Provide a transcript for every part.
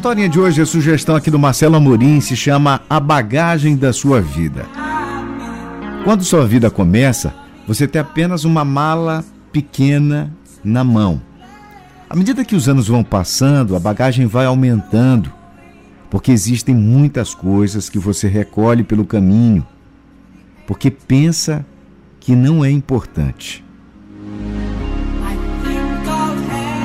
historinha de hoje, a sugestão aqui do Marcelo Amorim se chama A Bagagem da Sua Vida. Quando sua vida começa, você tem apenas uma mala pequena na mão. À medida que os anos vão passando, a bagagem vai aumentando, porque existem muitas coisas que você recolhe pelo caminho, porque pensa que não é importante.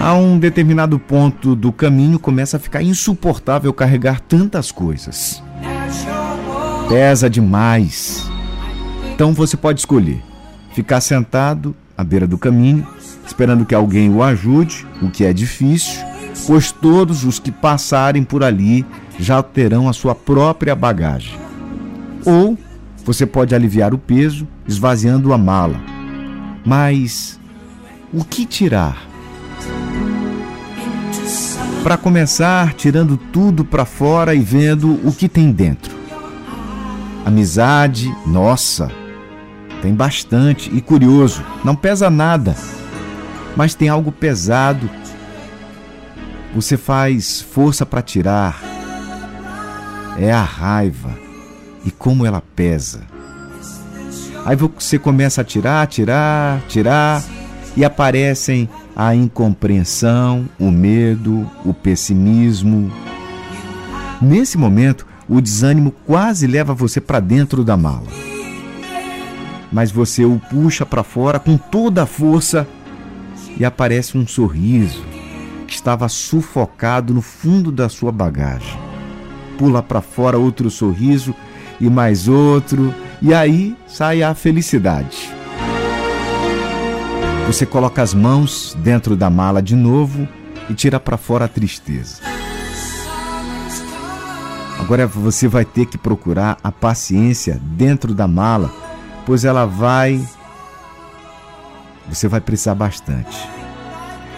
A um determinado ponto do caminho começa a ficar insuportável carregar tantas coisas. Pesa demais. Então você pode escolher ficar sentado à beira do caminho, esperando que alguém o ajude, o que é difícil, pois todos os que passarem por ali já terão a sua própria bagagem. Ou você pode aliviar o peso esvaziando a mala. Mas o que tirar? Para começar, tirando tudo para fora e vendo o que tem dentro. Amizade, nossa, tem bastante e curioso, não pesa nada, mas tem algo pesado. Você faz força para tirar. É a raiva e como ela pesa. Aí você começa a tirar, tirar, tirar e aparecem a incompreensão, o medo, o pessimismo. Nesse momento, o desânimo quase leva você para dentro da mala. Mas você o puxa para fora com toda a força e aparece um sorriso que estava sufocado no fundo da sua bagagem. Pula para fora outro sorriso e mais outro, e aí sai a felicidade. Você coloca as mãos dentro da mala de novo e tira para fora a tristeza. Agora você vai ter que procurar a paciência dentro da mala, pois ela vai. Você vai precisar bastante.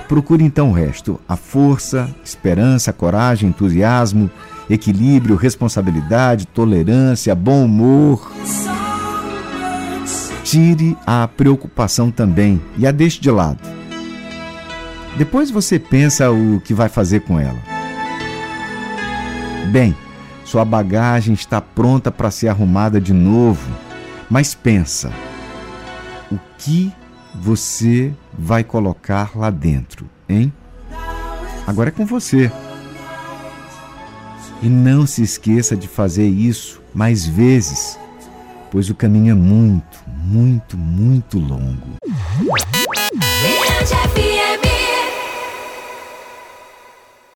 Procure então o resto: a força, esperança, coragem, entusiasmo, equilíbrio, responsabilidade, tolerância, bom humor. Tire a preocupação também e a deixe de lado. Depois você pensa o que vai fazer com ela. Bem, sua bagagem está pronta para ser arrumada de novo, mas pensa: o que você vai colocar lá dentro, hein? Agora é com você. E não se esqueça de fazer isso mais vezes pois o caminho é muito, muito, muito longo.